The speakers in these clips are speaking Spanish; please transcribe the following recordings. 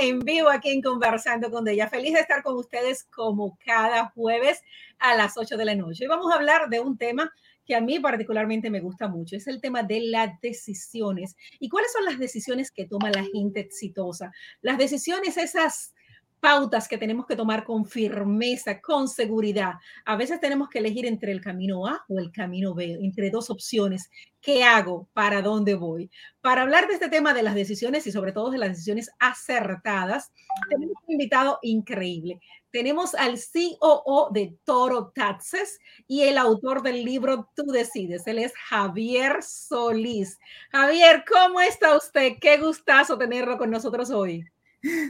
en vivo aquí en Conversando con ella. Feliz de estar con ustedes como cada jueves a las 8 de la noche. Y vamos a hablar de un tema que a mí particularmente me gusta mucho, es el tema de las decisiones. ¿Y cuáles son las decisiones que toma la gente exitosa? Las decisiones esas pautas que tenemos que tomar con firmeza, con seguridad. A veces tenemos que elegir entre el camino A o el camino B, entre dos opciones. ¿Qué hago? ¿Para dónde voy? Para hablar de este tema de las decisiones y sobre todo de las decisiones acertadas, tenemos un invitado increíble. Tenemos al COO de Toro Taxes y el autor del libro Tú decides. Él es Javier Solís. Javier, ¿cómo está usted? Qué gustazo tenerlo con nosotros hoy.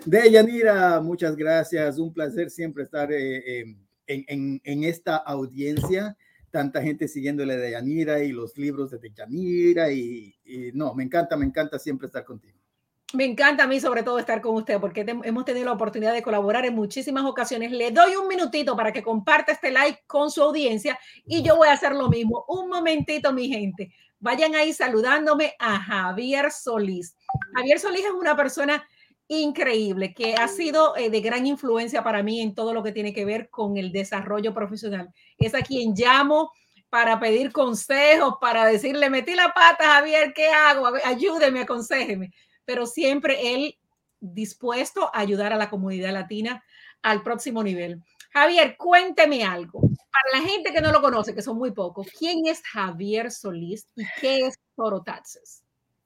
Deyanira, muchas gracias. Un placer siempre estar eh, em, en, esta audiencia. Tanta gente siguiéndole de Yanira y los libros de Deyanira. Y no, me encanta, me encanta siempre estar contigo. Me encanta a mí sobre todo estar con usted porque hemos tenido la oportunidad de colaborar en muchísimas ocasiones. Le doy un minutito para que comparta este like con su audiencia y yo voy a hacer lo mismo. Un momentito, mi gente. Vayan ahí saludándome a Javier Solís. Javier Solís es una persona increíble, que ha sido eh, de gran influencia para mí en todo lo que tiene que ver con el desarrollo profesional. Es a quien llamo para pedir consejos, para decirle, metí la pata, Javier, ¿qué hago? Ayúdeme, aconsejeme. Pero siempre él dispuesto a ayudar a la comunidad latina al próximo nivel. Javier, cuénteme algo. Para la gente que no lo conoce, que son muy pocos, ¿quién es Javier Solís y qué es Toro Taxes?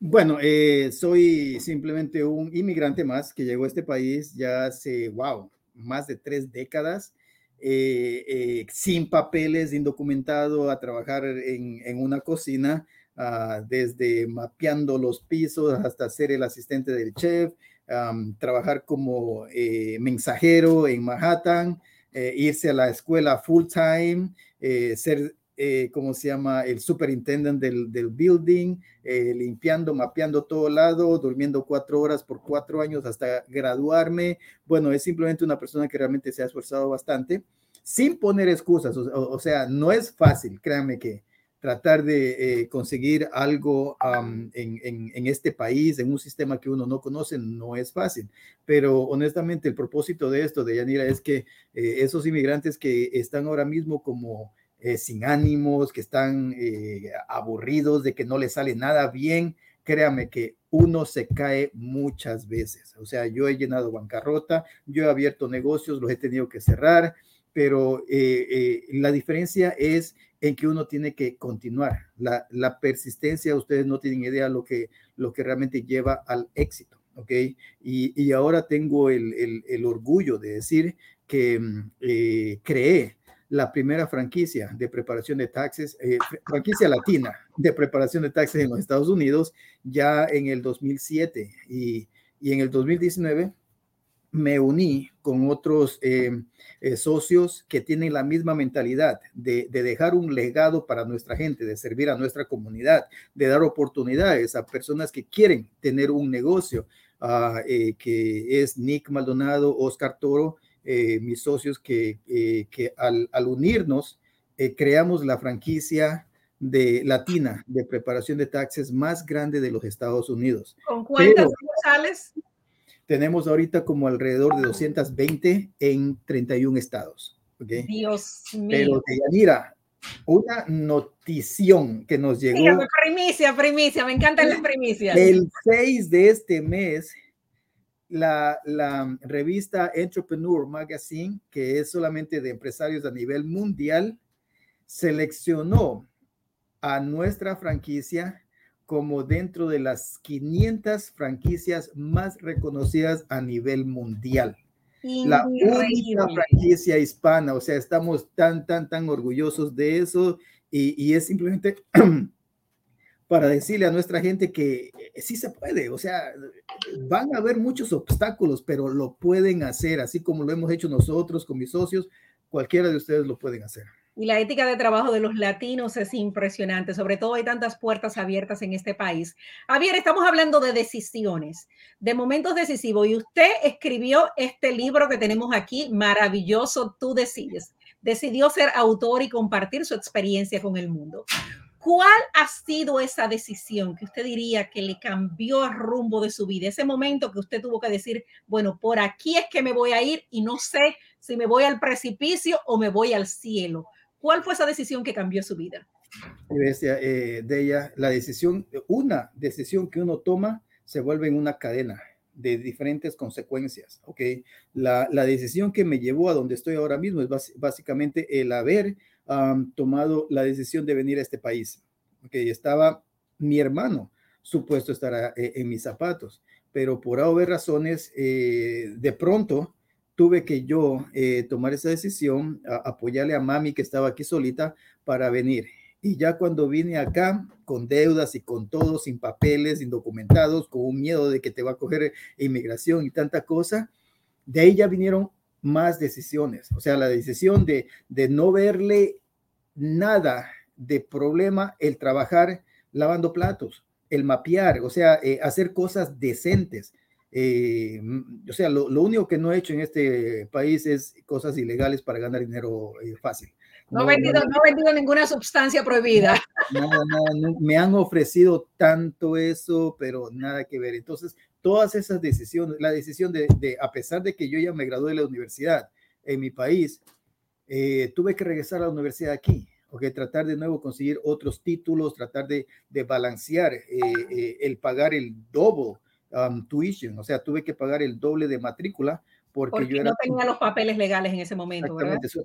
Bueno, eh, soy simplemente un inmigrante más que llegó a este país ya hace, wow, más de tres décadas, eh, eh, sin papeles, indocumentado, a trabajar en, una cocina, ah, desde mapeando los pisos hasta ser el asistente del chef, trabajar como mensajero en Manhattan, irse a la escuela full time, ser eh, ¿cómo se llama? El superintendent del, del building, eh, limpiando, mapeando todo lado, durmiendo cuatro horas por cuatro años hasta graduarme. Bueno, es simplemente una persona que realmente se ha esforzado bastante, sin poner excusas. O, sea, no es fácil, créanme que tratar de eh, conseguir algo en, en, en, este país, en un sistema que uno no conoce, no es fácil. Pero honestamente, el propósito de esto, de Yanira, es que esos inmigrantes que están ahora mismo como eh, sin ánimos, que están eh, aburridos, de que no les sale nada bien, créame que uno se cae muchas veces. O sea, yo he llenado bancarrota, yo he abierto negocios, los he tenido que cerrar, pero eh, la diferencia es en que uno tiene que continuar. La, persistencia, ustedes no tienen idea lo que, lo que realmente lleva al éxito. ¿ok? Y, ahora tengo el, el, orgullo de decir que mm, creé la primera franquicia de preparación de taxes, eh, franquicia latina de preparación de taxes en los Estados Unidos ya en el 2007 y, y en el 2019 me uní con otros eh, eh, socios que tienen la misma mentalidad de, de, dejar un legado para nuestra gente, de servir a nuestra comunidad, de dar oportunidades a personas que quieren tener un negocio, uh, que es Nick Maldonado, Oscar Toro eh, mis socios que, eh, que al, al, unirnos eh, creamos la franquicia de latina de preparación de taxes más grande de los Estados Unidos. ¿Con cuántas sucursales? Tenemos ahorita como alrededor de 220 en 31 estados. ¿okay? Dios mío. Pero mira, una notición que nos llegó. primicia, primicia, me encantan las primicias. El 6 de este mes la, revista Entrepreneur Magazine, que es solamente de empresarios a nivel mundial, seleccionó a nuestra franquicia como dentro de las 500 franquicias más reconocidas a nivel mundial. La única franquicia hispana, o sea, estamos tan, tan, tan orgullosos de eso y, y es simplemente para decirle a nuestra gente que eh, sí se puede, o sea, van a haber muchos obstáculos, pero lo pueden hacer, así como lo hemos hecho nosotros con mis socios, cualquiera de ustedes lo pueden hacer. Y la ética de trabajo de los latinos es impresionante, sobre todo hay tantas puertas abiertas en este país. Javier, estamos hablando de decisiones, de momentos decisivos, y usted escribió este libro que tenemos aquí, maravilloso, Tú decides. Decidió ser autor y compartir su experiencia con el mundo. ¿Cuál ha sido esa decisión que usted diría que le cambió el rumbo de su vida? Ese momento que usted tuvo que decir, bueno, por aquí es que me voy a ir y no sé si me voy al precipicio o me voy al cielo. ¿Cuál fue esa decisión que cambió su vida? Eh, de ella, la decisión, una decisión que uno toma se vuelve en una cadena de diferentes consecuencias. Ok, la, la decisión que me llevó a donde estoy ahora mismo es básicamente el haber tomado la decisión de venir a este país. Okay, estaba mi hermano supuesto estar eh, en mis zapatos, pero por haber razones, eh, de pronto tuve que yo eh, tomar esa decisión, apoyarle a mami que estaba aquí solita para venir. Y ya cuando vine acá, con deudas y con todo, sin papeles, indocumentados, con un miedo de que te va a coger inmigración y tanta cosa, de ahí ya vinieron más decisiones. O sea, la decisión de, de no verle nada de problema el trabajar lavando platos, el mapear, o sea, eh, hacer cosas decentes. Eh, o sea, lo, único que no he hecho en este país es cosas ilegales para ganar dinero eh, fácil. No, he vendido, no, vendido ninguna sustancia prohibida. Nada, nada, me han ofrecido tanto eso, pero nada que ver. Entonces, todas esas decisiones, la decisión de, a pesar de que yo ya me gradué de la universidad en mi país, eh, tuve que regresar a la universidad aquí, okay, tratar de nuevo conseguir otros títulos, tratar de, de balancear eh, eh, el pagar el doble um, tuition, o sea, tuve que pagar el doble de matrícula porque, yo no tenía los papeles legales en ese momento.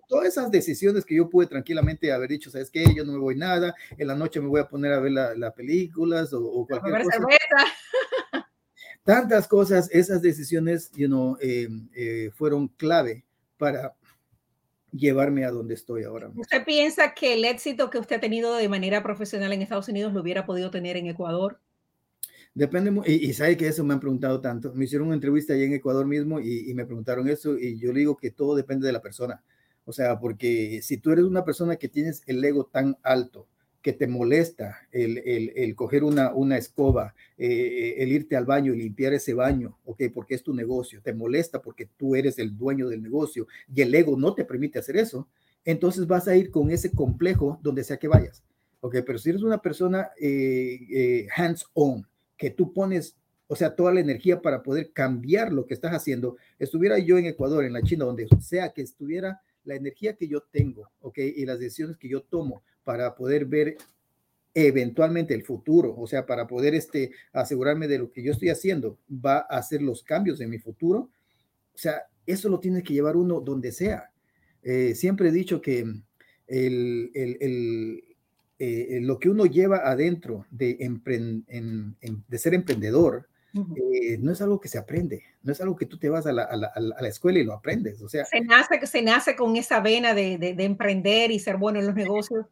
todas esas decisiones que yo pude tranquilamente haber dicho, ¿sabes qué? Yo no me voy nada, en la noche me voy a poner a ver las la películas o, o cualquier cosa tantas cosas, esas decisiones, you know, eh, eh, fueron clave para llevarme a donde estoy ahora. ¿Usted piensa que el éxito que usted ha tenido de manera profesional en Estados Unidos lo hubiera podido tener en Ecuador? Depende, y, y sabe que eso me han preguntado tanto. Me hicieron una entrevista allí en Ecuador mismo y, y, me preguntaron eso y yo le digo que todo depende de la persona. O sea, porque si tú eres una persona que tienes el ego tan alto, que te molesta el, el, el coger una, una escoba, eh, el irte al baño y limpiar ese baño, ¿ok? Porque es tu negocio, te molesta porque tú eres el dueño del negocio y el ego no te permite hacer eso, entonces vas a ir con ese complejo donde sea que vayas, ¿ok? Pero si eres una persona eh, eh, hands-on, que tú pones, o sea, toda la energía para poder cambiar lo que estás haciendo, estuviera yo en Ecuador, en la China, donde sea que estuviera, la energía que yo tengo, ¿ok? Y las decisiones que yo tomo para poder ver eventualmente el futuro, o sea, para poder este, asegurarme de lo que yo estoy haciendo, va a hacer los cambios en mi futuro. O sea, eso lo tiene que llevar uno donde sea. Eh, siempre he dicho que el, el, el, eh, lo que uno lleva adentro de, de ser emprendedor, eh, no es algo que se aprende, no es algo que tú te vas a la, a la, a la escuela y lo aprendes. O sea, se nace, se nace con esa vena de, de, de, emprender y ser bueno en los negocios.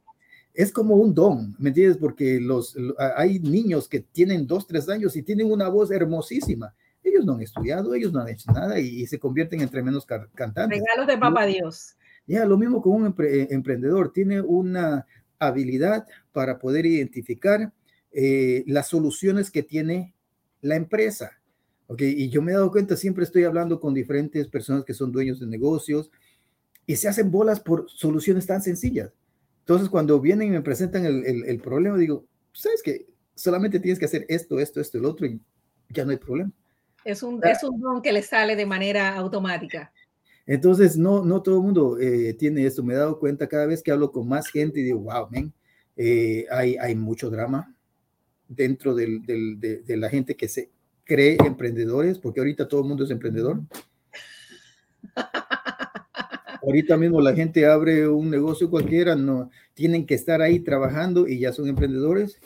Es como un don, ¿me entiendes? Porque los, hay niños que tienen dos, tres años y tienen una voz hermosísima. Ellos no han estudiado, ellos no han hecho nada y, se convierten entre menos cantantes. Regalos de papá Dios. Ya, lo mismo con un eh, emprendedor. Tiene una habilidad para poder identificar eh, las soluciones que tiene la empresa. Ok, y yo me he dado cuenta, siempre estoy hablando con diferentes personas que son dueños de negocios y se hacen bolas por soluciones tan sencillas. Entonces, cuando vienen y me presentan el, el, el problema, digo, sabes que solamente tienes que hacer esto, esto, esto, el otro y ya no hay problema. Es un, es un don que le sale de manera automática. Entonces, no, no todo el mundo eh, tiene esto. Me he dado cuenta cada vez que hablo con más gente y digo, wow, man, eh, hay, hay mucho drama, dentro del, del, de, de, la gente que se cree emprendedores, porque ahorita todo el mundo es emprendedor. ahorita mismo la gente abre un negocio cualquiera, no tienen que estar ahí trabajando y ya son emprendedores.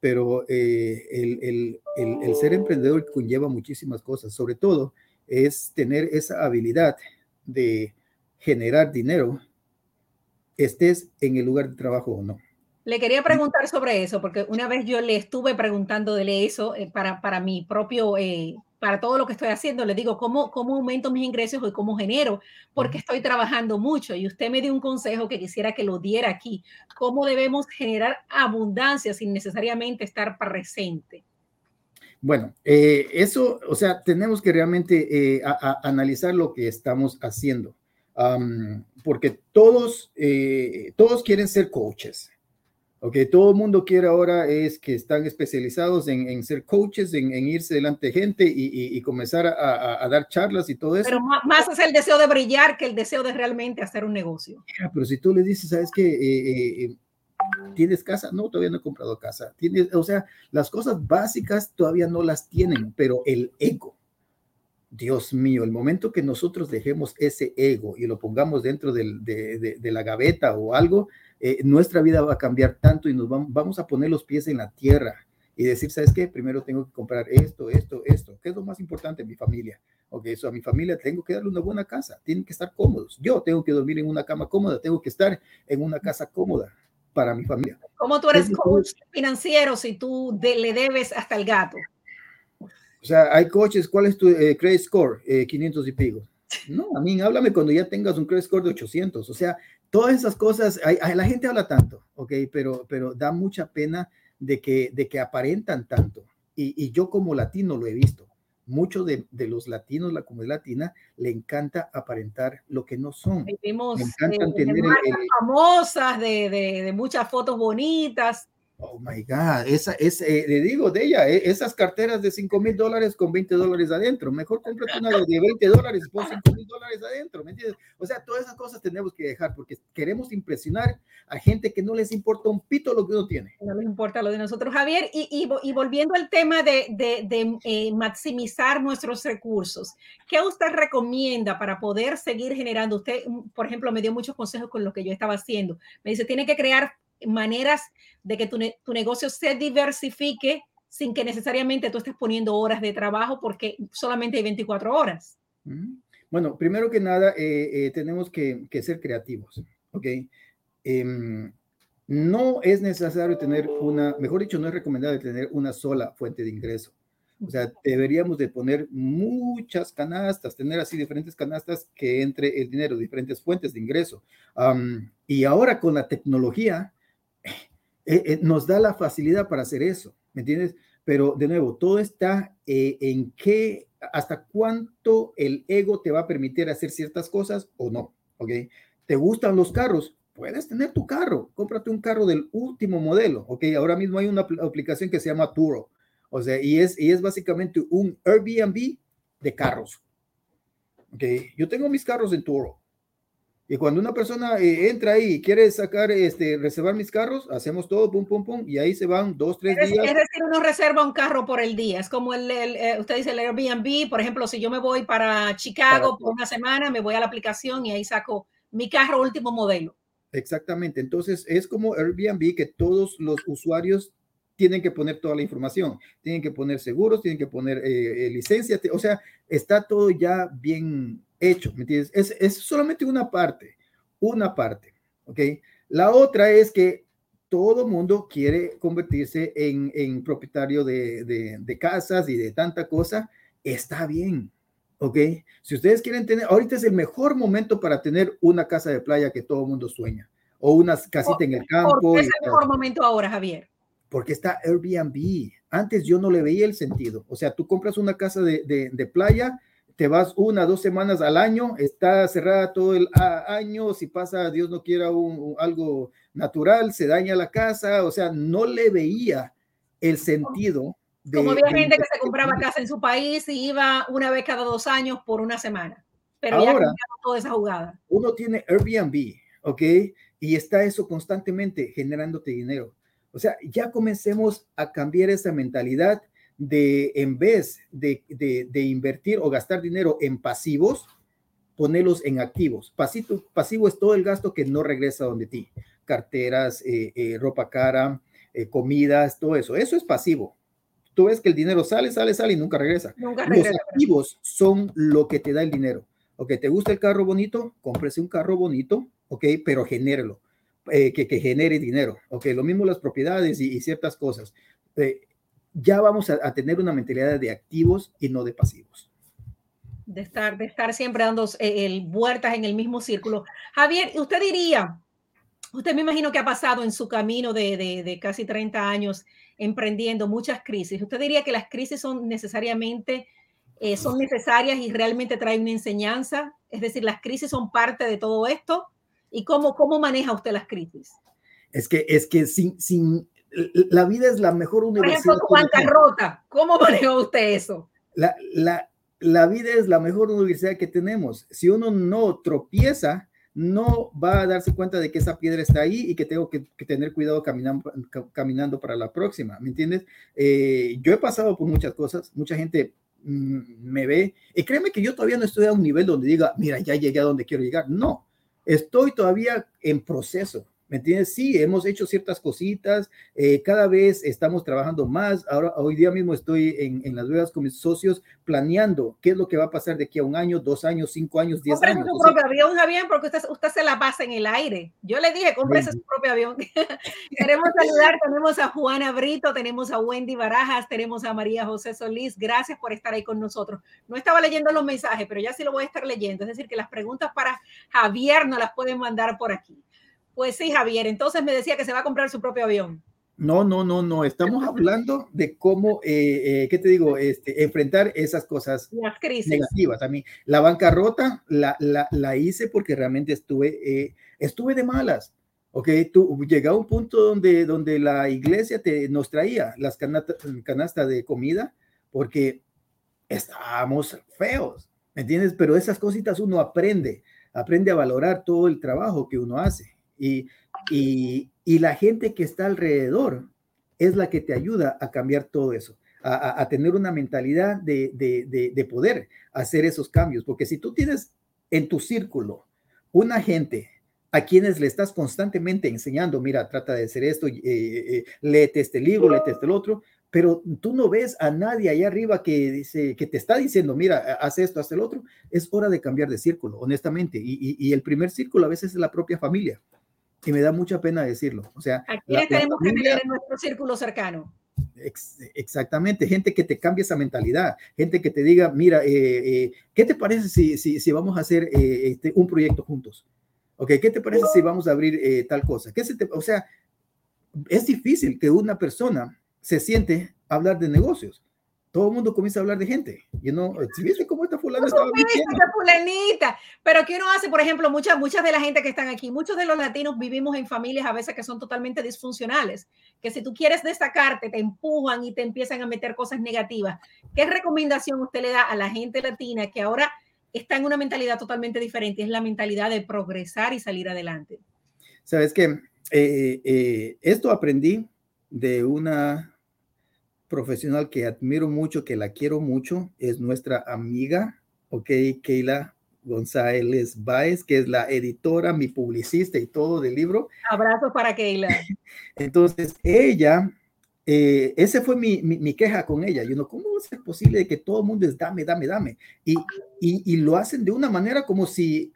Pero eh, el, el, el, el, ser emprendedor conlleva muchísimas cosas, sobre todo es tener esa habilidad de generar dinero, estés en el lugar de trabajo o no. Le quería preguntar sobre eso, porque una vez yo le estuve preguntando de eso eh, para, para mi propio, eh, para todo lo que estoy haciendo, le digo, ¿cómo, cómo aumento mis ingresos y cómo genero? Porque estoy trabajando mucho y usted me dio un consejo que quisiera que lo diera aquí. ¿Cómo debemos generar abundancia sin necesariamente estar presente? Bueno, eh, eso, o sea, tenemos que realmente eh, a, a analizar lo que estamos haciendo, um, porque todos, eh, todos quieren ser coaches Ok, todo el mundo quiere ahora es que están especializados en, ser coaches, en, irse delante de gente y, comenzar a, dar charlas y todo eso. Pero más es el deseo de brillar que el deseo de realmente hacer un negocio. pero si tú le dices, ¿sabes qué? Eh, eh, eh, ¿Tienes casa? No, todavía no he comprado casa. ¿Tienes, o sea, las cosas básicas todavía no las tienen, pero el ego. Dios mío, el momento que nosotros dejemos ese ego y lo pongamos dentro de la gaveta o algo, eh, nuestra vida va a cambiar tanto y nos vamos, a poner los pies en la tierra y decir, ¿sabes qué? Primero tengo que comprar esto, esto, esto. ¿Qué es lo más importante? Mi familia. Ok, eso a mi familia tengo que darle una buena casa. Tienen que estar cómodos. Yo tengo que dormir en una cama cómoda. Tengo que estar en una casa cómoda para mi familia. ¿Cómo tú eres coach financiero si tú le debes hasta el gato? O sea, hay coches. ¿Cuál es tu eh, credit score? 500 eh, y pico. No, a mí háblame cuando ya tengas un credit score de 800. O sea, todas esas cosas, hay, la gente habla tanto, ¿ok? Pero, pero da mucha pena de que, de que aparentan tanto. Y, yo como latino lo he visto. Muchos de, los latinos, la comunidad latina, le encanta aparentar lo que no son. Vivimos encantan tener famosas, de, de muchas fotos bonitas, Oh my God, esa, es, eh, le digo de ella, eh, esas carteras de 5 mil dólares con 20 dólares adentro, mejor cómprate una de 20 dólares y pon 5 mil dólares adentro, ¿me entiendes? O sea, todas esas cosas tenemos que dejar porque queremos impresionar a gente que no les importa un pito lo que uno tiene. No les importa lo de nosotros, Javier, y, y, volviendo al tema de, de, de eh, maximizar nuestros recursos, ¿qué usted recomienda para poder seguir generando? Usted, por ejemplo, me dio muchos consejos con lo que yo estaba haciendo. Me dice, tiene que crear maneras de que tu, tu, negocio se diversifique sin que necesariamente tú estés poniendo horas de trabajo porque solamente hay 24 horas. Bueno, primero que nada, eh, eh, tenemos que, que, ser creativos, ¿ok? Em, no es necesario tener una, mejor dicho, no es recomendable tener una sola fuente de ingreso. O sea, deberíamos de poner muchas canastas, tener así diferentes canastas que entre el dinero, diferentes fuentes de ingreso. y ahora con la tecnología, eh, eh, nos da la facilidad para hacer eso, ¿me entiendes? Pero de nuevo, todo está eh, en qué, hasta cuánto el ego te va a permitir hacer ciertas cosas o no, ¿ok? ¿Te gustan los carros? Puedes tener tu carro, cómprate un carro del último modelo, ¿ok? Ahora mismo hay una aplicación que se llama Turo, o sea, y es, y es básicamente un Airbnb de carros, ¿ok? Yo tengo mis carros en Turo, y cuando una persona eh, entra ahí y quiere sacar, este, reservar mis carros, hacemos todo, pum, pum, pum, y ahí se van dos, tres días. Es decir, uno reserva un carro por el día. Es como el, eh, usted dice el Airbnb, por ejemplo, si yo me voy para Chicago por una semana, me voy a la aplicación y ahí saco mi carro último modelo. Exactamente. Entonces, es como Airbnb que todos los usuarios tienen que poner toda la información, tienen que poner seguros, tienen que poner eh, licencia, o sea, está todo ya bien hecho, ¿me entiendes? Es, es solamente una parte, una parte, ¿ok? La otra es que todo mundo quiere convertirse en, en propietario de, de, de, casas y de tanta cosa, está bien, ¿ok? Si ustedes quieren tener, ahorita es el mejor momento para tener una casa de playa que todo mundo sueña, o una casita en el campo. ¿Por qué es el mejor momento ahora, Javier? Porque está Airbnb. Antes yo no le veía el sentido. O sea, tú compras una casa de, de playa te vas una, dos semanas al año, está cerrada todo el año, si pasa, Dios no quiera, un, algo natural, se daña la casa, o sea, no le veía el sentido. De, Como había gente que se compraba casa en su país y iba una vez cada dos años por una semana, pero ahora, ya toda esa jugada. Uno tiene Airbnb, ¿ok? Y está eso constantemente generándote dinero. O sea, ya comencemos a cambiar esa mentalidad de en vez de, de, invertir o gastar dinero en pasivos, ponerlos en activos. Pasito, pasivo es todo el gasto que no regresa donde ti. Carteras, eh, eh, ropa cara, eh, comidas, todo eso. Eso es pasivo. Tú ves que el dinero sale, sale, sale y nunca regresa. Los activos son lo que te da el dinero. Ok, ¿te gusta el carro bonito? Cómprese un carro bonito, ok, pero genérelo. que, que, genere dinero. Ok, lo mismo las propiedades y, y ciertas cosas ya vamos a, tener una mentalidad de activos y no de pasivos. De estar, de estar siempre dando eh, el, vueltas en el mismo círculo. Javier, usted diría, usted me imagino que ha pasado en su camino de, de, casi 30 años emprendiendo muchas crisis. ¿Usted diría que las crisis son necesariamente, eh, son necesarias y realmente traen una enseñanza? Es decir, las crisis son parte de todo esto. ¿Y cómo, cómo maneja usted las crisis? Es que, es que sin, sin, la vida es la mejor universidad. Por ejemplo, ¿cómo manejó usted eso? La, la, la vida es la mejor universidad que tenemos. Si uno no tropieza, no va a darse cuenta de que esa piedra está ahí y que tengo que, tener cuidado caminando, caminando para la próxima, ¿me entiendes? Eh, yo he pasado por muchas cosas, mucha gente mm, me ve y créeme que yo todavía no estoy a un nivel donde diga, mira, ya llegué a donde quiero llegar. No, estoy todavía en proceso. ¿Me entiendes? Sí, hemos hecho ciertas cositas, eh, cada vez estamos trabajando más. Ahora, hoy día mismo estoy en, Las Vegas con mis socios planeando qué es lo que va a pasar de aquí a un año, dos años, cinco años, diez años. su propio avión, Javier, porque usted, usted se la pasa en el aire. Yo le dije, cómprese su propio avión. Queremos saludar, tenemos a Juana Brito, tenemos a Wendy Barajas, tenemos a María José Solís. Gracias por estar ahí con nosotros. No estaba leyendo los mensajes, pero ya sí lo voy a estar leyendo. Es decir, que las preguntas para Javier no las pueden mandar por aquí. Pues sí, Javier, entonces me decía que se va a comprar su propio avión. No, no, no, no. Estamos hablando de cómo, eh, eh, ¿qué te digo? Este, enfrentar esas cosas Las crisis. negativas. A mí, la bancarrota la, la, la hice porque realmente estuve, eh, estuve de malas. Ok, tú llega a un punto donde, donde la iglesia te, nos traía las canastas de comida porque estábamos feos, ¿me entiendes? Pero esas cositas uno aprende, aprende a valorar todo el trabajo que uno hace. Y, y, la gente que está alrededor es la que te ayuda a cambiar todo eso, a, tener una mentalidad de, de, de, poder hacer esos cambios. Porque si tú tienes en tu círculo una gente a quienes le estás constantemente enseñando, mira, trata de hacer esto, eh, eh, léete este libro, léete este otro, pero tú no ves a nadie allá arriba que dice, que te está diciendo, mira, haz esto, haz el otro, es hora de cambiar de círculo, honestamente. Y el primer círculo a veces es la propia familia y me da mucha pena decirlo. O sea, aquí tenemos que tener en nuestro círculo cercano. exactamente, gente que te cambie esa mentalidad, gente que te diga, mira, eh, eh, ¿qué te parece si, si, si vamos a hacer eh, este, un proyecto juntos? ¿Ok? ¿Qué te parece si vamos a abrir tal cosa? ¿Qué se te, o sea, es difícil que una persona se siente a hablar de negocios todo el mundo comienza a hablar de gente. Y no, si viste cómo esta fulana estaba fulanita. Pero ¿qué uno hace? Por ejemplo, muchas, muchas de la gente que están aquí, muchos de los latinos vivimos en familias a veces que son totalmente disfuncionales, que si tú quieres destacarte, te empujan y te empiezan a meter cosas negativas. ¿Qué recomendación usted le da a la gente latina que ahora está en una mentalidad totalmente diferente? Es la mentalidad de progresar y salir adelante. Sabes que eh, eh, esto aprendí de una profesional que admiro mucho, que la quiero mucho, es nuestra amiga, ok, Keila González Báez, que es la editora, mi publicista y todo del libro. Abrazos para Keila. Entonces, ella, eh, ese fue mi, mi, queja con ella. Yo no, ¿cómo va a ser posible que todo el mundo es dame, dame, dame? Y, y, y lo hacen de una manera como si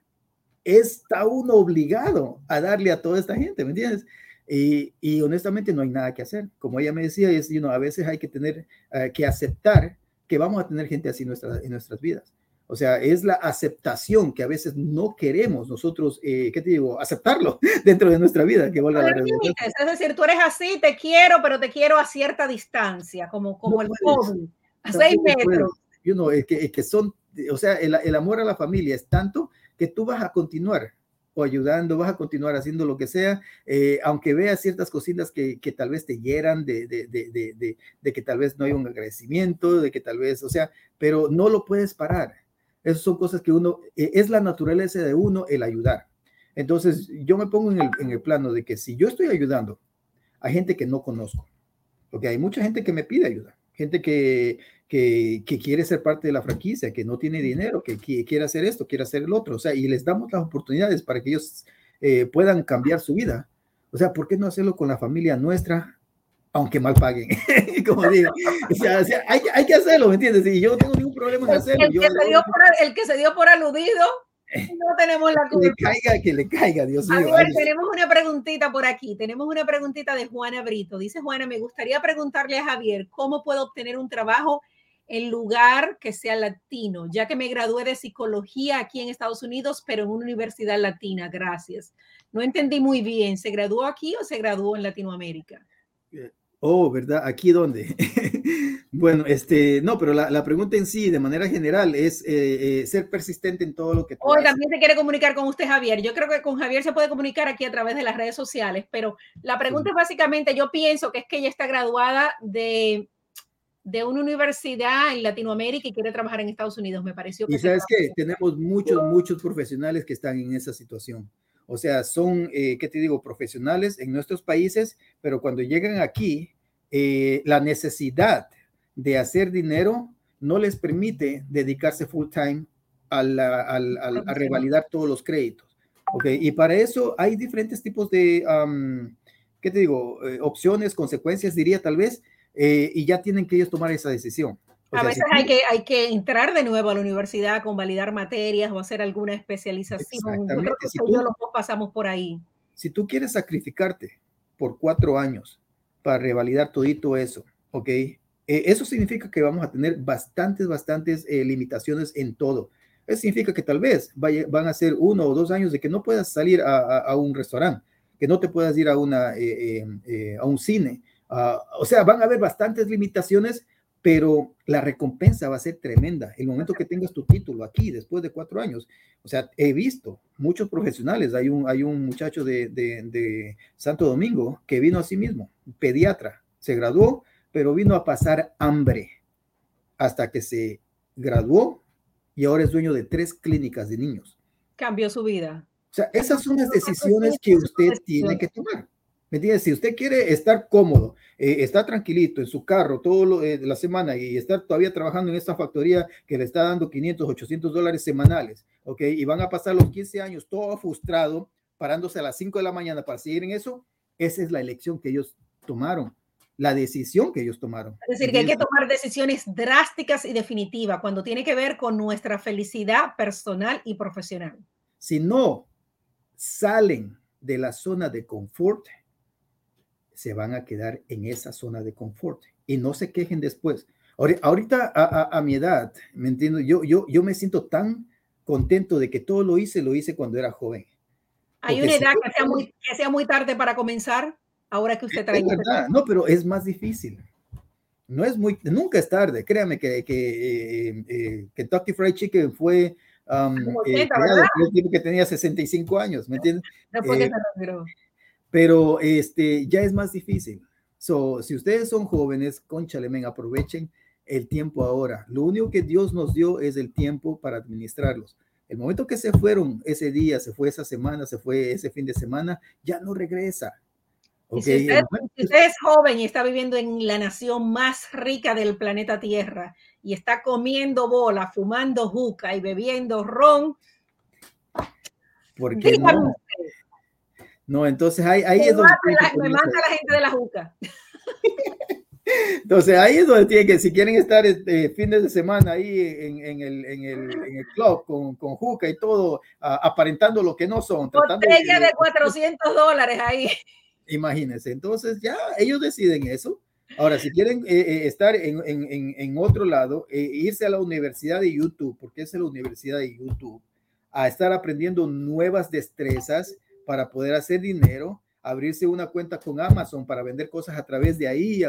está uno obligado a darle a toda esta gente, ¿me entiendes? Y, honestamente no hay nada que hacer. Como ella me decía, es, you a veces hay que tener eh, que aceptar que vamos a tener gente así en, en nuestras vidas. O sea, es la aceptación que a veces no queremos nosotros, eh, ¿qué te digo? Aceptarlo dentro de nuestra vida. Que vuelva es decir, tú eres así, te quiero, pero te quiero a cierta distancia, como, como el COVID, a seis metros. You know, es que, que son, o sea, el, el amor a la familia es tanto que tú vas a continuar o ayudando, vas a continuar haciendo lo que sea, eh, aunque veas ciertas cositas que, que, tal vez te hieran, de, de, de, de, que tal vez no hay un agradecimiento, de que tal vez, o sea, pero no lo puedes parar. Esas son cosas que uno, eh, es la naturaleza de uno el ayudar. Entonces, yo me pongo en el, en el plano de que si yo estoy ayudando a gente que no conozco, porque hay mucha gente que me pide ayuda, gente que, que, quiere ser parte de la franquicia, que no tiene dinero, que, quiere hacer esto, quiere hacer el otro, o sea, y les damos las oportunidades para que ellos eh, puedan cambiar su vida. O sea, ¿por qué no hacerlo con la familia nuestra, aunque mal paguen? Como digo, o sea, hay, hay, que hacerlo, ¿me entiendes? Y yo no tengo ningún problema en hacerlo. El que, se, dio por, el que se dio por aludido no tenemos la culpa. Que le caiga, que le caiga, Dios mío. tenemos una preguntita por aquí. Tenemos una preguntita de Juana Brito. Dice Juana, me gustaría preguntarle a Javier cómo puedo obtener un trabajo en lugar que sea latino, ya que me gradué de psicología aquí en Estados Unidos, pero en una universidad latina. Gracias. No entendí muy bien. ¿Se graduó aquí o se graduó en Latinoamérica? Eh, Oh, ¿verdad? ¿Aquí dónde? bueno, este, no, pero la, pregunta en sí, de manera general, es eh, eh, ser persistente en todo lo que Hoy también se quiere comunicar con usted, Javier. Yo creo que con Javier se puede comunicar aquí a través de las redes sociales, pero la pregunta es básicamente, yo pienso que es que ella está graduada de, de una universidad en Latinoamérica y quiere trabajar en Estados Unidos, me pareció. Que y sabes que tenemos muchos, muchos profesionales que están en esa situación. O sea, son, eh, ¿qué te digo?, profesionales en nuestros países, pero cuando llegan aquí, eh, la necesidad de hacer dinero no les permite dedicarse full time a, a, revalidar todos los créditos. Okay, y para eso hay diferentes tipos de, ¿qué te digo? Eh, opciones, consecuencias, diría tal vez, y ya tienen que ellos tomar esa decisión a veces hay, que, hay que entrar de nuevo a la universidad, convalidar materias o hacer alguna especialización. Yo creo que si los dos pasamos por ahí. Si tú quieres sacrificarte por cuatro años para revalidar todito eso, ¿ok? Eh, eso significa que vamos a tener bastantes, bastantes eh, limitaciones en todo. Eso significa que tal vez van a ser uno o dos años de que no puedas salir a, un restaurante, que no te puedas ir a, una, eh, a un cine. Ah, o sea, van a haber bastantes limitaciones pero la recompensa va a ser tremenda. El momento que tengas tu título aquí, después de cuatro años, o sea, he visto muchos profesionales, hay un, hay un muchacho de, de, Santo Domingo que vino a sí mismo, pediatra, se graduó, pero vino a pasar hambre hasta que se graduó y ahora es dueño de tres clínicas de niños. Cambió su vida. O sea, esas son las decisiones que usted tiene que tomar. ¿Me Si usted quiere estar cómodo, eh, estar tranquilito en su carro toda eh, la semana y estar todavía trabajando en esta factoría que le está dando 500, 800 dólares semanales, ¿ok? Y van a pasar los 15 años todo frustrado, parándose a las 5 de la mañana para seguir en eso, esa es la elección que ellos tomaron la decisión que ellos tomaron. Es decir, que hay que tomar decisiones drásticas y definitivas cuando tiene que ver con nuestra felicidad personal y profesional. Si no salen de la zona de confort, se van a quedar en esa zona de confort y no se quejen después. Ahorita a, mi edad, ¿me entiendo? Yo, yo, yo me siento tan contento de que todo lo hice, lo hice cuando era joven. Hay una edad que sea, muy, que sea muy tarde para comenzar, ahora que usted trae. no, pero es más difícil. No es muy, nunca es tarde. Créame que, que eh, eh, Kentucky Fried Chicken fue um, eh, que tenía 65 años, ¿me entiendes? Pero este, ya es más difícil. So, si ustedes son jóvenes, conchale, men, aprovechen el tiempo ahora. Lo único que Dios nos dio es el tiempo para administrarlos. El momento que se fueron ese día, se fue esa semana, se fue ese fin de semana, ya no regresa. si, usted, es joven y está viviendo en la nación más rica del planeta Tierra y está comiendo bola, fumando juca y bebiendo ron, ¿por qué no? No, entonces ahí, ahí es donde... me mata la gente de la juca. Entonces ahí es donde tienen que, si quieren estar este, fines de semana ahí en, en, el, en, el, en, el, club con, con Juca y todo, aparentando lo que no son. Botella de, de 400 dólares ahí. Imagínense, entonces ya ellos deciden eso. Ahora, si quieren eh, eh, estar en, en, en, otro lado, eh, irse a la universidad de YouTube, porque es la universidad de YouTube, a estar aprendiendo nuevas destrezas, para poder hacer dinero, abrirse una cuenta con Amazon para vender cosas a través de ahí,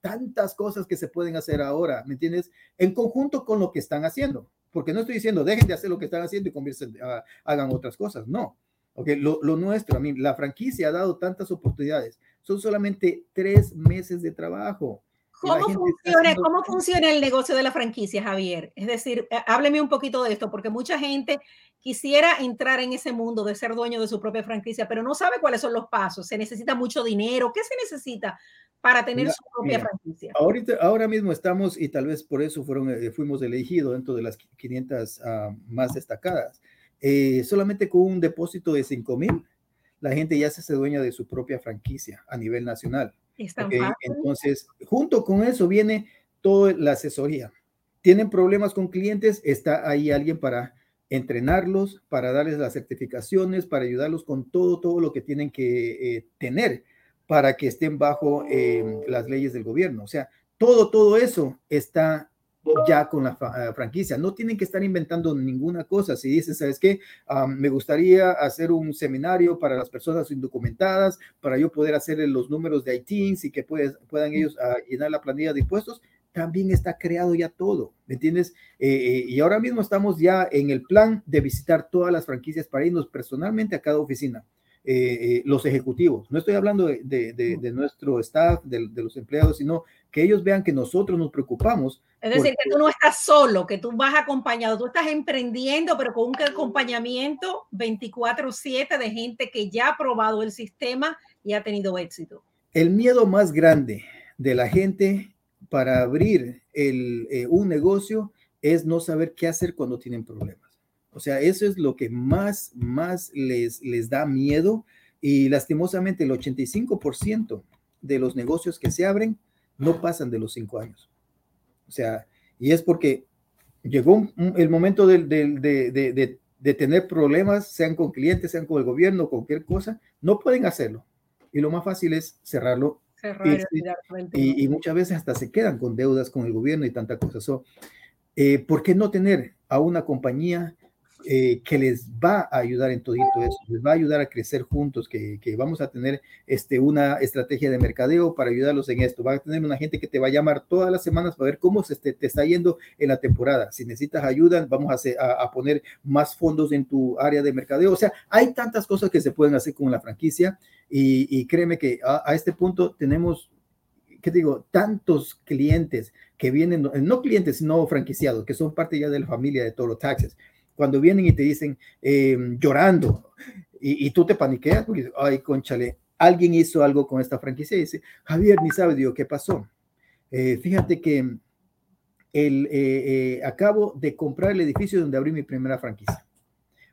tantas cosas que se pueden hacer ahora, ¿me entiendes? En conjunto con lo que están haciendo, porque no estoy diciendo dejen de hacer lo que están haciendo y convierten, hagan otras cosas, no. Okay, lo, lo, nuestro, a mí, la franquicia ha dado tantas oportunidades. Son solamente tres meses de trabajo. ¿Cómo funciona, ¿Cómo funciona el negocio de la franquicia, Javier? Es decir, eh, hábleme un poquito de esto, porque mucha gente quisiera entrar en ese mundo de ser dueño de su propia franquicia, pero no sabe cuáles son los pasos. Se necesita mucho dinero. ¿Qué se necesita para tener su propia franquicia? Ahorita, ahora mismo estamos, y tal vez por eso fueron, eh, fuimos elegidos dentro de las 500 ah, más destacadas, eh, solamente con un depósito de 5 mil, la gente ya se hace dueña de su propia franquicia a nivel nacional. Entonces, junto con eso viene toda la asesoría. Tienen problemas con clientes, está ahí alguien para entrenarlos, para darles las certificaciones, para ayudarlos con todo, todo lo que tienen que eh, tener para que estén bajo em, las leyes del gobierno. O sea, todo, todo eso está ya con la eh, franquicia. No tienen que estar inventando ninguna cosa. Si dicen, ¿sabes qué? me gustaría hacer un seminario para las personas indocumentadas, para yo poder hacer los números de ITINs y que puedan ellos ah, llenar la planilla de impuestos. También está creado ya todo, ¿me entiendes? Eh, eh, y ahora mismo estamos ya en el plan de visitar todas las franquicias para irnos personalmente a cada oficina. los ejecutivos. No estoy hablando de, nuestro staff, de, los empleados, sino que ellos vean que nosotros nos preocupamos es decir, que tú no estás solo, que tú vas acompañado, tú estás emprendiendo, pero con un acompañamiento 24/7 de gente que ya ha probado el sistema y ha tenido éxito. El miedo más grande de la gente para abrir eh, un negocio es no saber qué hacer cuando tienen problemas. O sea, eso es lo que más, más les, les da miedo y lastimosamente el 85% de los negocios que se abren no pasan de los cinco años. O sea, y es porque llegó el momento de, de, tener problemas, sean con clientes, sean con el gobierno, cualquier cosa, no pueden hacerlo. Y lo más fácil es cerrarlo. Y, muchas veces hasta se quedan con deudas con el gobierno y tanta cosa. So, eh, ¿Por qué no tener a una compañía eh, que les va a ayudar en todo eso, les va a ayudar a crecer juntos, que, que, vamos a tener este, una estrategia de mercadeo para ayudarlos en esto. Va a tener una gente que te va a llamar todas las semanas para ver cómo se te, te está yendo en la temporada. Si necesitas ayuda, vamos a, hacer, a, poner más fondos en tu área de mercadeo. O sea, hay tantas cosas que se pueden hacer con la franquicia y, y créeme que a, este punto tenemos ¿qué digo? Tantos clientes que vienen, no clientes, sino franquiciados, que son parte ya de la familia de Toro Taxes cuando vienen y te dicen em, llorando y, tú te paniqueas porque dices, ay, conchale, alguien hizo algo con esta franquicia y dice, Javier, ni sabe, digo, ¿qué pasó? Eh, fíjate que el, eh, eh, acabo de comprar el edificio donde abrí mi primera franquicia.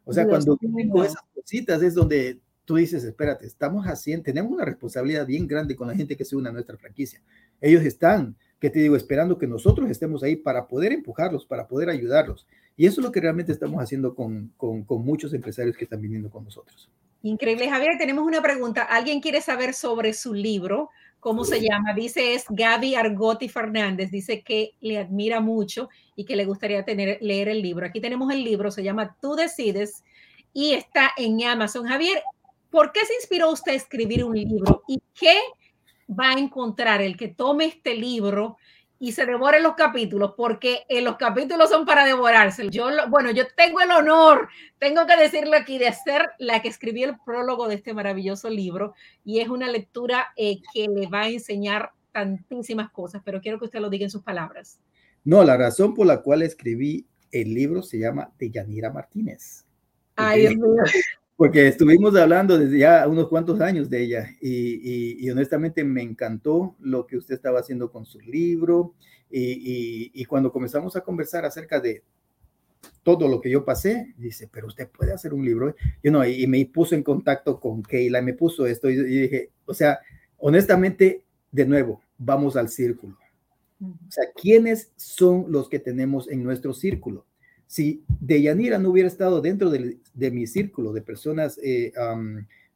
O sea, cuando tengo esas cositas es donde tú dices, espérate, estamos haciendo, tenemos una responsabilidad bien grande con la gente que se une a nuestra franquicia. Ellos están, que te digo, esperando que nosotros estemos ahí para poder empujarlos, para poder ayudarlos. Y eso es lo que realmente estamos haciendo con, con, muchos empresarios que están viniendo con nosotros. Increíble, Javier. Tenemos una pregunta. ¿Alguien quiere saber sobre su libro? ¿Cómo se llama? Dice es Gaby Argotti Fernández. Dice que le admira mucho y que le gustaría tener, leer el libro. Aquí tenemos el libro, se llama Tú decides y está en Amazon. Javier, ¿por qué se inspiró usted a escribir un libro y qué va a encontrar el que tome este libro y se devoren los capítulos, porque en los capítulos son para devorarse. Yo, bueno, yo tengo el honor, tengo que decirlo aquí, de ser la que escribí el prólogo de este maravilloso libro y es una lectura eh, que le va a enseñar tantísimas cosas, pero quiero que usted lo diga en sus palabras. No, la razón por la cual escribí el libro se llama De Yanira Martínez. Ay, Dios mío porque estuvimos hablando desde ya unos cuantos años de ella y, honestamente me encantó lo que usted estaba haciendo con su libro y, cuando comenzamos a conversar acerca de todo lo que yo pasé, dice, pero usted puede hacer un libro. Yo no, y, me puso en contacto con Keila, me puso esto y, dije, o sea, honestamente, de nuevo, vamos al círculo. O sea, ¿quiénes son los que tenemos en nuestro círculo? Si Deyanira no hubiera estado dentro de, mi círculo de personas eh,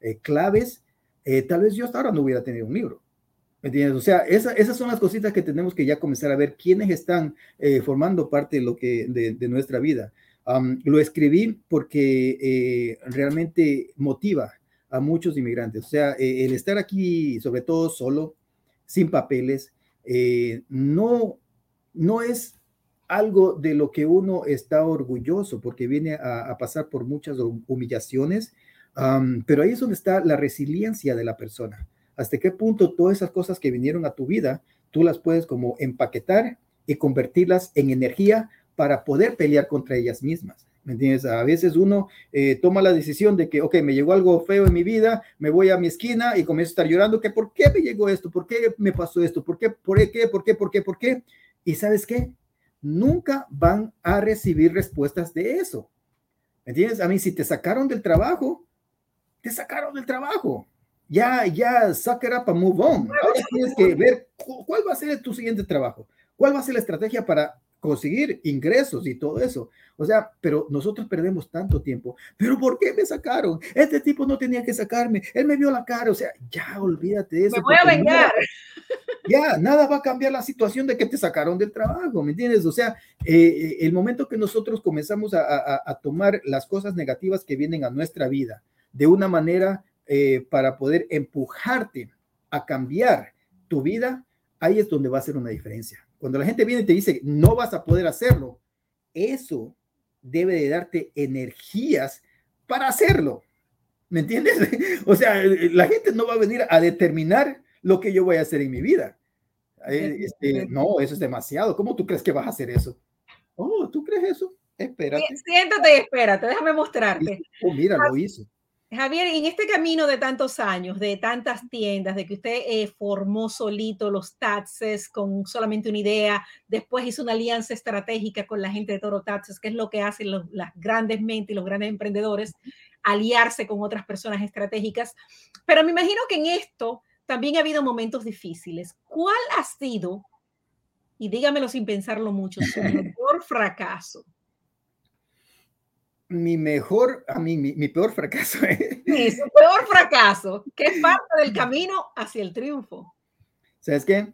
eh, claves, eh, tal vez yo hasta ahora no hubiera tenido un libro. ¿Me entiendes? O sea, esas son las cositas que tenemos que ya comenzar a ver quiénes están formando parte de, lo que, de, nuestra vida. lo escribí porque realmente motiva a muchos inmigrantes. O sea, el estar aquí, sobre todo solo, sin papeles, no, no es algo de lo que uno está orgulloso porque viene a, pasar por muchas humillaciones, pero ahí es donde está la resiliencia de la persona. Hasta qué punto todas esas cosas que vinieron a tu vida, tú las puedes como empaquetar y convertirlas en energía para poder pelear contra ellas mismas. ¿Me entiendes? A veces uno eh, toma la decisión de que, ok, me llegó algo feo en mi vida, me voy a mi esquina y comienzo a estar llorando, que por qué me llegó esto, por qué me pasó esto, por qué, por qué, por qué, por qué, por qué. Y sabes qué? Nunca van a recibir respuestas de eso. ¿Me entiendes? A mí, si te sacaron del trabajo, te sacaron del trabajo. Ya, ya, suck it up and move on. Ahora tienes que ver cuál va a ser tu siguiente trabajo. ¿Cuál va a ser la estrategia para conseguir ingresos y todo eso. O sea, pero nosotros perdemos tanto tiempo. ¿Pero por qué me sacaron? Este tipo no tenía que sacarme. Él me vio la cara. O sea, ya olvídate de eso. Me voy a vengar. Ya, nada va a cambiar la situación de que te sacaron del trabajo, ¿me entiendes? O sea, eh, el momento que nosotros comenzamos a, tomar las cosas negativas que vienen a nuestra vida de una manera eh, para poder empujarte a cambiar tu vida, ahí es donde va a ser una diferencia. Cuando la gente viene y te dice, no vas a poder hacerlo, eso debe de darte energías para hacerlo. ¿Me entiendes? O sea, la gente no va a venir a determinar lo que yo voy a hacer en mi vida. Eh, este, no, eso es demasiado. ¿Cómo tú crees que vas a hacer eso? Oh, ¿tú crees eso? Espérate. Siéntate y espérate, déjame mostrarte. Oh, mira, lo hizo. Javier, en este camino de tantos años, de tantas tiendas, de que usted eh, formó solito los taxes con solamente una idea, después hizo una alianza estratégica con la gente de Toro Taxes, que es lo que hacen las grandes mentes y los grandes emprendedores, aliarse con otras personas estratégicas. Pero me imagino que en esto también ha habido momentos difíciles. ¿Cuál ha sido, y dígamelo sin pensarlo mucho, su mejor fracaso? mi mejor, a mí, mi, peor fracaso. Sí, su peor fracaso, que es parte del camino hacia el triunfo. ¿Sabes qué?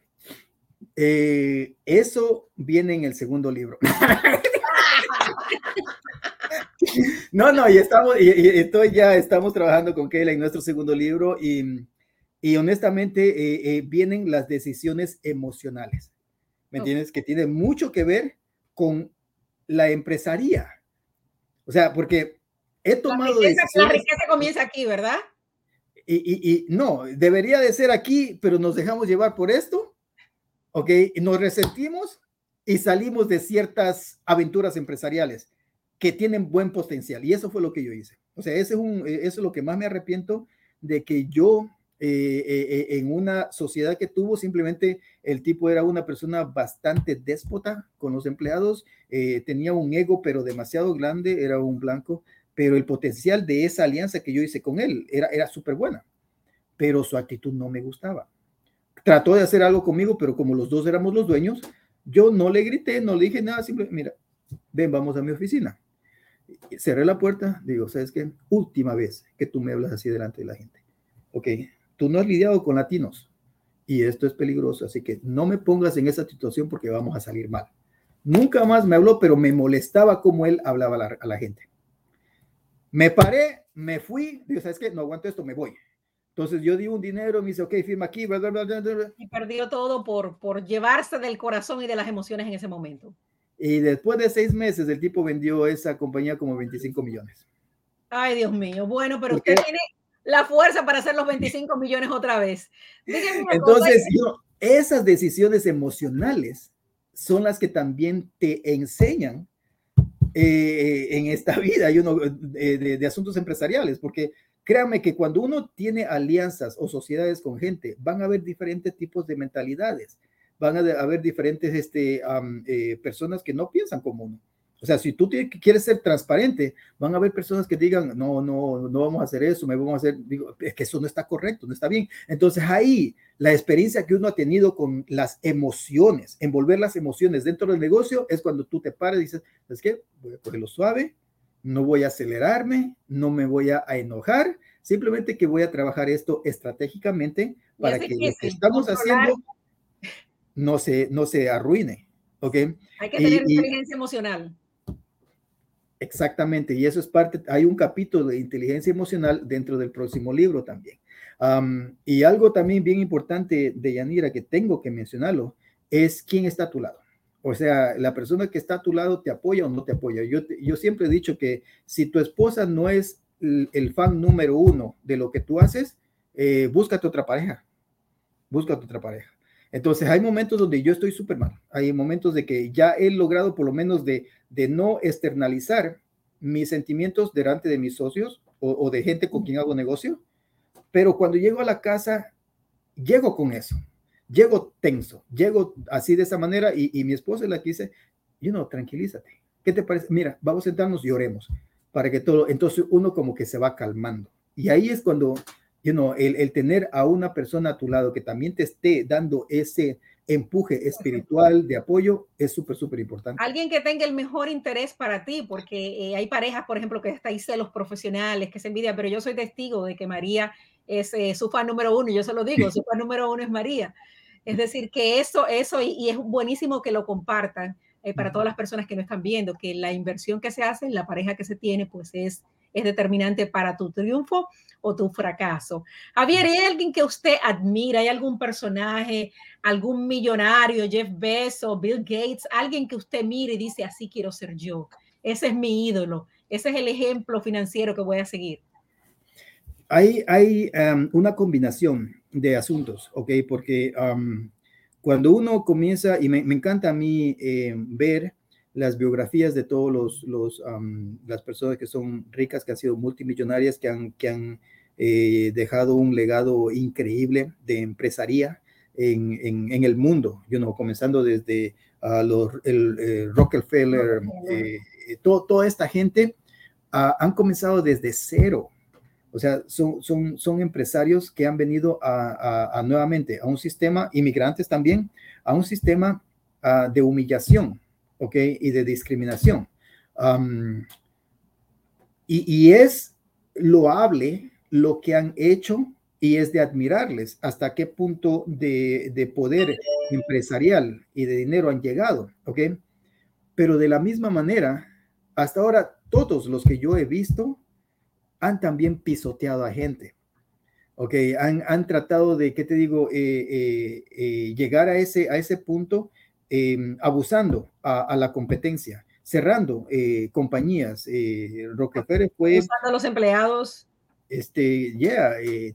Eh, eso viene en el segundo libro. no, no, y estamos, y, estoy ya, estamos trabajando con Kayla en nuestro segundo libro y, y honestamente eh, eh, vienen las decisiones emocionales. ¿Me entiendes? Que tiene mucho que ver con la empresaría o sea, porque he tomado la riqueza, La riqueza comienza aquí, ¿verdad? Y, no, debería de ser aquí, pero nos dejamos llevar por esto, ¿ok? Y nos resentimos y salimos de ciertas aventuras empresariales que tienen buen potencial. Y eso fue lo que yo hice. O sea, ese es un, eso es lo que más me arrepiento de que yo eh, eh, eh, en una sociedad que tuvo, simplemente el tipo era una persona bastante déspota con los empleados, tenía un ego pero demasiado grande, era un blanco, pero el potencial de esa alianza que yo hice con él era, era súper buena, pero su actitud no me gustaba. Trató de hacer algo conmigo, pero como los dos éramos los dueños, yo no le grité, no le dije nada, simplemente, mira, ven, vamos a mi oficina. Cerré la puerta, digo, ¿sabes qué? Última vez que tú me hablas así delante de la gente. Ok, tú no has lidiado con latinos y esto es peligroso, así que no me pongas en esa situación porque vamos a salir mal. Nunca más me habló, pero me molestaba cómo él hablaba a la, gente. Me paré, me fui, digo, ¿sabes qué? No aguanto esto, me voy. Entonces yo di un dinero, me dice, ok, firma aquí, bla, bla, bla, Y perdió todo por, por llevarse del corazón y de las emociones en ese momento. Y después de seis meses, el tipo vendió esa compañía como 25 millones. Ay, Dios mío. Bueno, pero usted tiene, la fuerza para hacer los 25 millones otra vez. Entonces, esas decisiones emocionales son las que también te enseñan eh, en esta vida y uno, eh, de, asuntos empresariales, porque créanme que cuando uno tiene alianzas o sociedades con gente, van a haber diferentes tipos de mentalidades, van a haber diferentes este, eh, personas que no piensan como uno. O sea, si tú quieres ser transparente, van a haber personas que digan, no, no, no vamos a hacer eso, me vamos a hacer, digo, es que eso no está correcto, no está bien. Entonces ahí la experiencia que uno ha tenido con las emociones, envolver las emociones dentro del negocio, es cuando tú te paras y dices, es que voy a cogerlo suave, no voy a acelerarme, no me voy a, enojar, simplemente que voy a trabajar esto estratégicamente para que lo que estamos haciendo no se, no se arruine. ¿ok? Hay que tener inteligencia emocional. Exactamente, y eso es parte, hay un capítulo de inteligencia emocional dentro del próximo libro también. y algo también bien importante de Yanira que tengo que mencionarlo es quién está a tu lado. O sea, la persona que está a tu lado te apoya o no te apoya. Yo, yo siempre he dicho que si tu esposa no es el, fan número uno de lo que tú haces, eh, búscate otra pareja. Búscate otra pareja. Entonces hay momentos donde yo estoy súper mal. Hay momentos de que ya he logrado por lo menos de, de no externalizar mis sentimientos delante de mis socios o, de gente con quien hago negocio. Pero cuando llego a la casa, llego con eso. Llego tenso, llego así de esa manera y, mi esposa es la que dice, you know, tranquilízate. ¿Qué te parece? Mira, vamos a sentarnos y oremos para que todo, entonces uno como que se va calmando. Y ahí es cuando el, tener a una persona a tu lado que también te esté dando ese empuje espiritual de apoyo es súper, súper importante. Alguien que tenga el mejor interés para ti, porque eh, hay parejas, por ejemplo, que está ahí celos profesionales, que se envidia, pero yo soy testigo de que María es eh, su fan número uno, yo se lo digo, su fan número uno es María. Es decir, que eso, eso, y, es buenísimo que lo compartan eh, para todas las personas que no están viendo, que la inversión que se hace en la pareja que se tiene, pues es, es determinante para tu triunfo o tu fracaso. Javier, ¿hay alguien que usted admira? ¿Hay algún personaje, algún millonario, Jeff Bezos, Bill Gates, alguien que usted mire y dice, así quiero ser yo? Ese es mi ídolo, ese es el ejemplo financiero que voy a seguir. Hay, hay um, una combinación de asuntos, ¿ok? Porque um, cuando uno comienza, y me, encanta a mí eh, ver las biografías de todos los, los um, las personas que son ricas, que han sido multimillonarias, que han, que han eh, dejado un legado increíble de empresaría en, en, el mundo, you know, comenzando desde uh, los, el, eh, Rockefeller, toda esta gente uh, han comenzado desde cero, o sea, son, son, son empresarios que han venido a, nuevamente a un sistema, inmigrantes también, a un sistema ah, de humillación, ¿ok? Y de discriminación. y, es loable lo que han hecho y es de admirarles hasta qué punto de, de, poder empresarial y de dinero han llegado, ¿ok? Pero de la misma manera, hasta ahora todos los que yo he visto han también pisoteado a gente. Ok, han, han tratado de, ¿qué te digo? Eh, eh, eh, llegar a ese, a ese punto em, abusando a, la competencia, cerrando compañías. Rockefeller fue... Abusando a los empleados. Este, ya, yeah,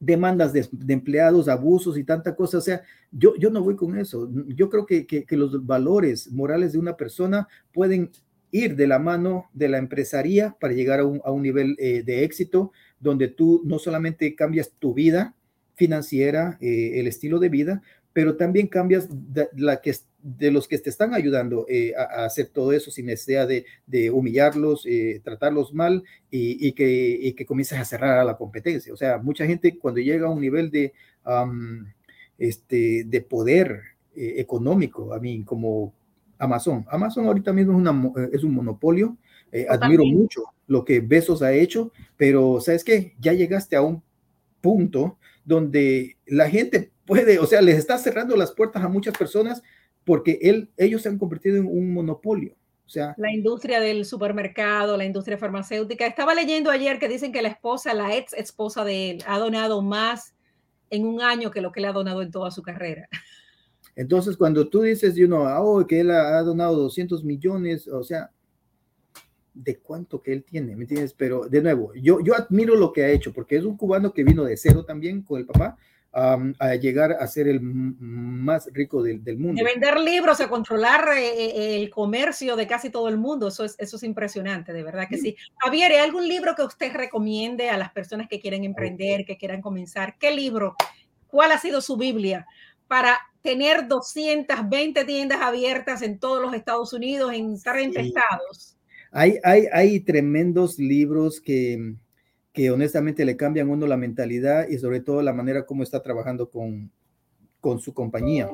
demandas de, empleados, abusos y tanta cosa. O sea, yo, yo no voy con eso. Yo creo que, que, que los valores morales de una persona pueden ir de la mano de la empresaría para llegar a un, a un nivel eh, de éxito donde tú no solamente cambias tu vida financiera, eh, el estilo de vida, pero también cambias de, la que, de los que te están ayudando eh, a, hacer todo eso sin necesidad de, de humillarlos, tratarlos mal y, y, que, y que comiences a cerrar a la competencia. O sea, mucha gente cuando llega a un nivel de, este, de poder económico, a mí como Amazon. Amazon ahorita mismo es, una, eh, es un monopolio. Eh, admiro mucho lo que Besos ha hecho, pero ¿sabes qué? Ya llegaste a un punto donde la gente puede, o sea, les está cerrando las puertas a muchas personas porque él, ellos se han convertido en un monopolio. O sea, la industria del supermercado, la industria farmacéutica. Estaba leyendo ayer que dicen que la esposa, la ex esposa de él, ha donado más en un año que lo que le ha donado en toda su carrera. Entonces, cuando tú dices, you know, oh, que él ha, donado 200 millones, o sea, de cuánto que él tiene, ¿me entiendes? Pero de nuevo, yo, yo admiro lo que ha hecho, porque es un cubano que vino de cero también con el papá. a llegar a ser el más rico del, del, mundo. De vender libros, a controlar eh, eh, el comercio de casi todo el mundo, eso es, eso es impresionante, de verdad que sí. Javier, ¿hay algún libro que usted recomiende a las personas que quieren emprender, que quieran comenzar? ¿Qué libro? ¿Cuál ha sido su Biblia para tener 220 tiendas abiertas en todos los Estados Unidos, en 30 estados. Hay, hay, hay tremendos libros que, que honestamente le cambian a uno la mentalidad y sobre todo la manera como está trabajando con, con su compañía.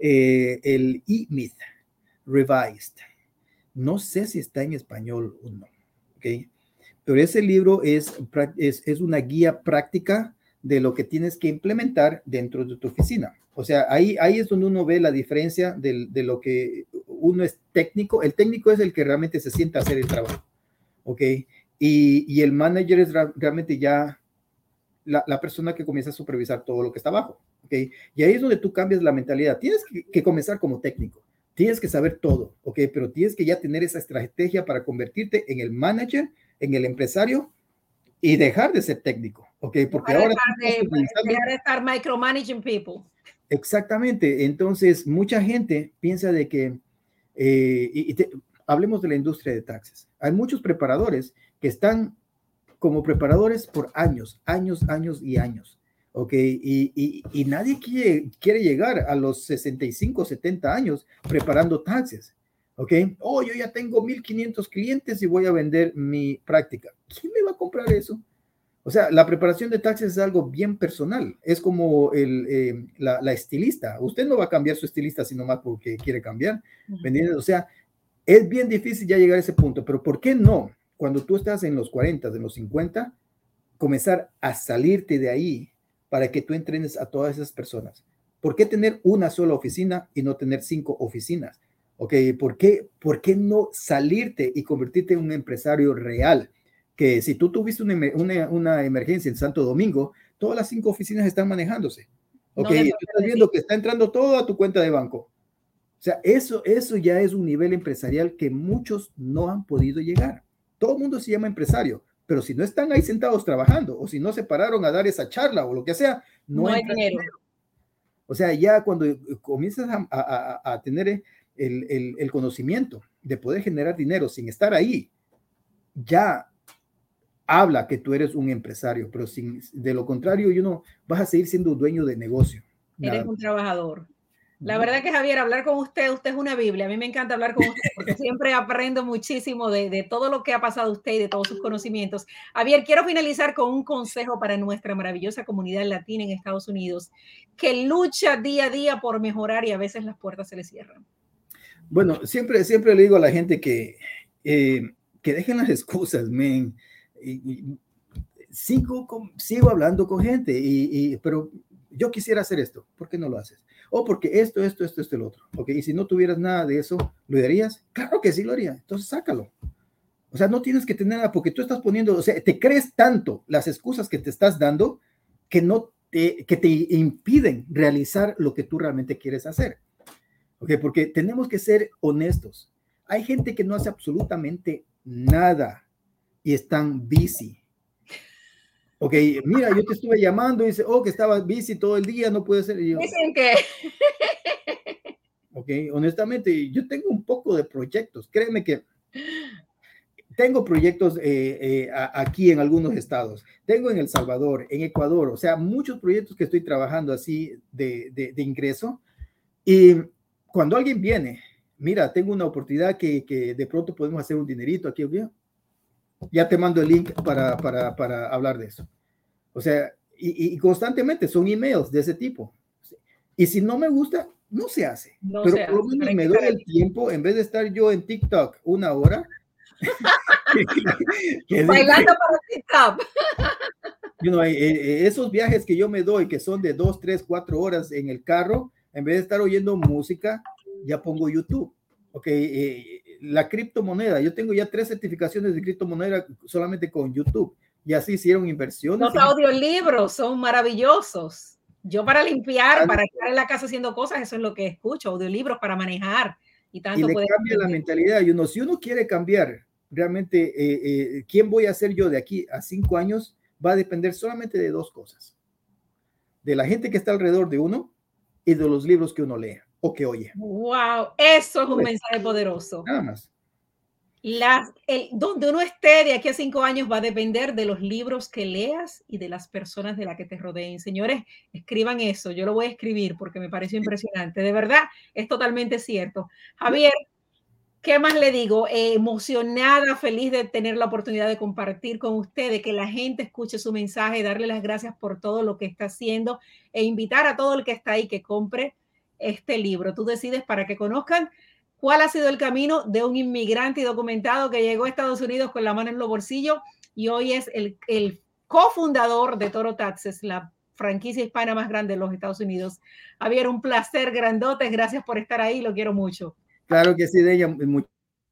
Eh, el E-Myth Revised. No sé si está en español o no, ¿ok? Pero ese libro es, es, es una guía práctica de lo que tienes que implementar dentro de tu oficina. O sea, ahí, ahí es donde uno ve la diferencia de, de, lo que uno es técnico. El técnico es el que realmente se sienta a hacer el trabajo, ¿ok? Y, y el manager es realmente ya la, la, persona que comienza a supervisar todo lo que está abajo, ¿ok? Y ahí es donde tú cambias la mentalidad. Tienes que, que comenzar como técnico, tienes que saber todo, ¿ok? Pero tienes que ya tener esa estrategia para convertirte en el manager, en el empresario y dejar de ser técnico, ¿ok? Porque ahora... Dejar de estar micromanaging people. Exactamente. Entonces, mucha gente piensa de que, eh, y, hablemos de la industria de taxes. Hay muchos preparadores que están como preparadores por años, años, años y años. ¿ok? Y, nadie quiere, llegar a los 65, 70 años preparando taxes. ¿ok? Oh, yo ya tengo 1500 clientes y voy a vender mi práctica. ¿Quién me va a comprar eso? O sea, la preparación de taxes es algo bien personal. Es como el, eh, la, estilista. Usted no va a cambiar su estilista sino más porque quiere cambiar. O sea, es bien difícil ya llegar a ese punto. Pero ¿por qué no? Cuando tú estás en los 40, en los 50, comenzar a salirte de ahí para que tú entrenes a todas esas personas. ¿Por qué tener una sola oficina y no tener cinco oficinas? ¿Ok? ¿Por qué, ¿Por qué no salirte y convertirte en un empresario real? Que si tú tuviste una, una, emergencia en Santo Domingo, todas las cinco oficinas están manejándose. ¿Ok? estás viendo que está entrando todo a tu cuenta de banco. O sea, eso, eso ya es un nivel empresarial que muchos no han podido llegar. Todo el mundo se llama empresario, pero si no están ahí sentados trabajando o si no se pararon a dar esa charla o lo que sea, no, hay dinero. O sea, ya cuando comienzas a, tener el, conocimiento de poder generar dinero sin estar ahí, ya habla que tú eres un empresario, pero sin, de lo contrario, yo no vas a seguir siendo dueño de negocio. Eres un trabajador. La verdad que Javier, hablar con usted, usted es una Biblia. A mí me encanta hablar con usted porque siempre aprendo muchísimo de, todo lo que ha pasado usted y de todos sus conocimientos. Javier, quiero finalizar con un consejo para nuestra maravillosa comunidad latina en Estados Unidos, que lucha día a día por mejorar y a veces las puertas se le cierran. Bueno, siempre, siempre le digo a la gente que, eh, que dejen las excusas, men. Sigo, sigo hablando con gente, y, pero yo quisiera hacer esto, ¿por qué no lo haces? O porque esto, esto, esto, esto, el otro. ¿Ok? Y si no tuvieras nada de eso, ¿lo harías? Claro que sí lo haría. Entonces sácalo. O sea, no tienes que tener nada porque tú estás poniendo, o sea, te crees tanto las excusas que te estás dando que no te, que te impiden realizar lo que tú realmente quieres hacer. ¿Ok? Porque tenemos que ser honestos. Hay gente que no hace absolutamente nada y están busy. Ok, mira, yo te estuve llamando y dice, oh, que estaba busy todo el día, no puede ser. Yo, Dicen que. Ok, honestamente, yo tengo un poco de proyectos. Créeme que tengo proyectos eh, eh, aquí en algunos estados. Tengo en El Salvador, en Ecuador, o sea, muchos proyectos que estoy trabajando así de, de, ingreso. Y cuando alguien viene, mira, tengo una oportunidad que, que de pronto podemos hacer un dinerito aquí, ya te mando el link para, para, para hablar de eso. O sea, y, y, constantemente son emails de ese tipo. Y si no me gusta, no se hace. Pero por lo menos me doy el tiempo, en vez de estar yo en TikTok una hora. Bailando para TikTok. You know, eh, eh, esos viajes que yo me doy, que son de dos, tres, cuatro horas en el carro, en vez de estar oyendo música, ya pongo YouTube. Ok, eh, la criptomoneda, yo tengo ya tres certificaciones de criptomoneda solamente con YouTube y así hicieron inversiones. Los audiolibros son maravillosos. Yo para limpiar, para estar en la casa haciendo cosas, eso es lo que escucho, audiolibros para manejar y tanto. Y le cambia la mentalidad. Y uno, si uno quiere cambiar realmente eh, eh, quién voy a ser yo de aquí a cinco años, va a depender solamente de dos cosas. De la gente que está alrededor de uno y de los libros que uno lea o que oye. Wow, eso es un mensaje poderoso. Nada más. Las, el, donde uno esté de aquí a cinco años va a depender de los libros que leas y de las personas de las que te rodeen. Señores, escriban eso. Yo lo voy a escribir porque me pareció impresionante. De verdad, es totalmente cierto. Javier, ¿qué más le digo? Eh, emocionada, feliz de tener la oportunidad de compartir con ustedes, que la gente escuche su mensaje, darle las gracias por todo lo que está haciendo e invitar a todo el que está ahí que compre este libro. Tú decides para que conozcan cuál ha sido el camino de un inmigrante documentado que llegó a Estados Unidos con la mano en los bolsillos y hoy es el, el cofundador de Toro Taxes, la franquicia hispana más grande de los Estados Unidos. Javier, un placer grandote. Gracias por estar ahí. Lo quiero mucho. Claro que sí, Deya. Muchas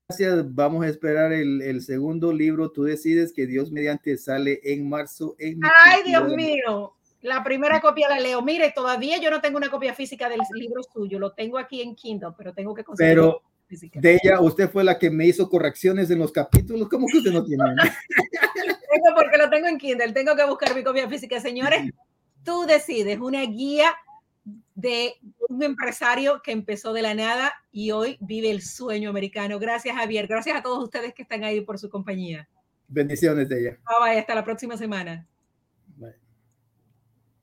gracias. Vamos a esperar el, el, segundo libro. Tú decides que Dios mediante sale en marzo. En Ay, Dios mío. La primera copia la leo. Mire, todavía yo no tengo una copia física del libro suyo, lo tengo aquí en Kindle, pero tengo que conseguir. Pero de ella, usted fue la que me hizo correcciones en los capítulos. ¿Cómo que usted no tiene? tengo porque lo tengo en Kindle, tengo que buscar mi copia física. Señores, tú decides una guía de un empresario que empezó de la nada y hoy vive el sueño americano. Gracias, Javier. Gracias a todos ustedes que están ahí por su compañía. Bendiciones de ella. Bye, bye hasta la próxima semana.